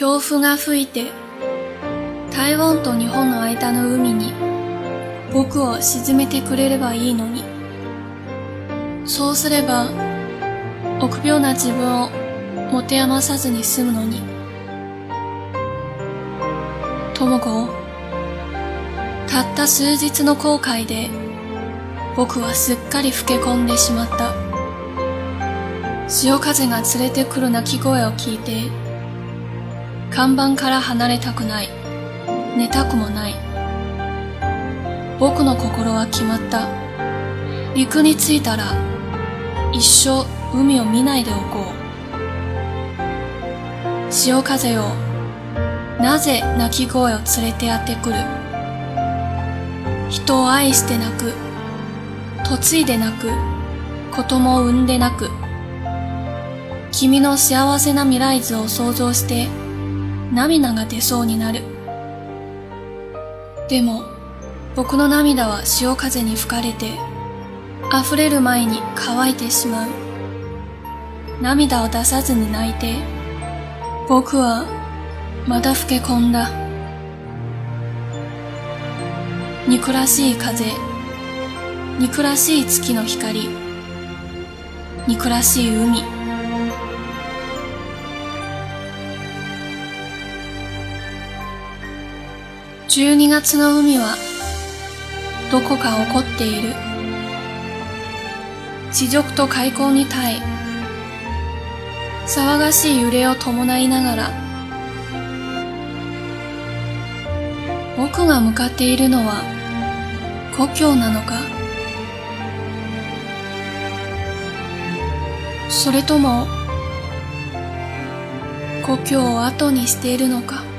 強風が吹いて台湾と日本の間の海に僕を沈めてくれればいいのに。そうすれば臆病な自分を持て余さずに済むのに。智子たった数日の後悔で僕はすっかり老け込んでしまった。潮風が連れてくる鳴き声を聞いて看板から離れたくない。寝たくもない。僕の心は決まった。陸に着いたら一生海を見ないでおこう。潮風よなぜ鳴き声を連れてやってくる。人を愛して泣く嫁いで泣く子供を産んで泣く。君の幸せな未来図を想像して涙が出そうになる。でも僕の涙は潮風に吹かれて溢れる前に乾いてしまう。涙を出さずに泣いて僕はまた老け込んだ。憎らしい風憎らしい月の光憎らしい海。12月の海はどこか起こっている。地辱と開口に耐え騒がしい揺れを伴いながら僕が向かっているのは故郷なのか。それとも故郷を後にしているのか。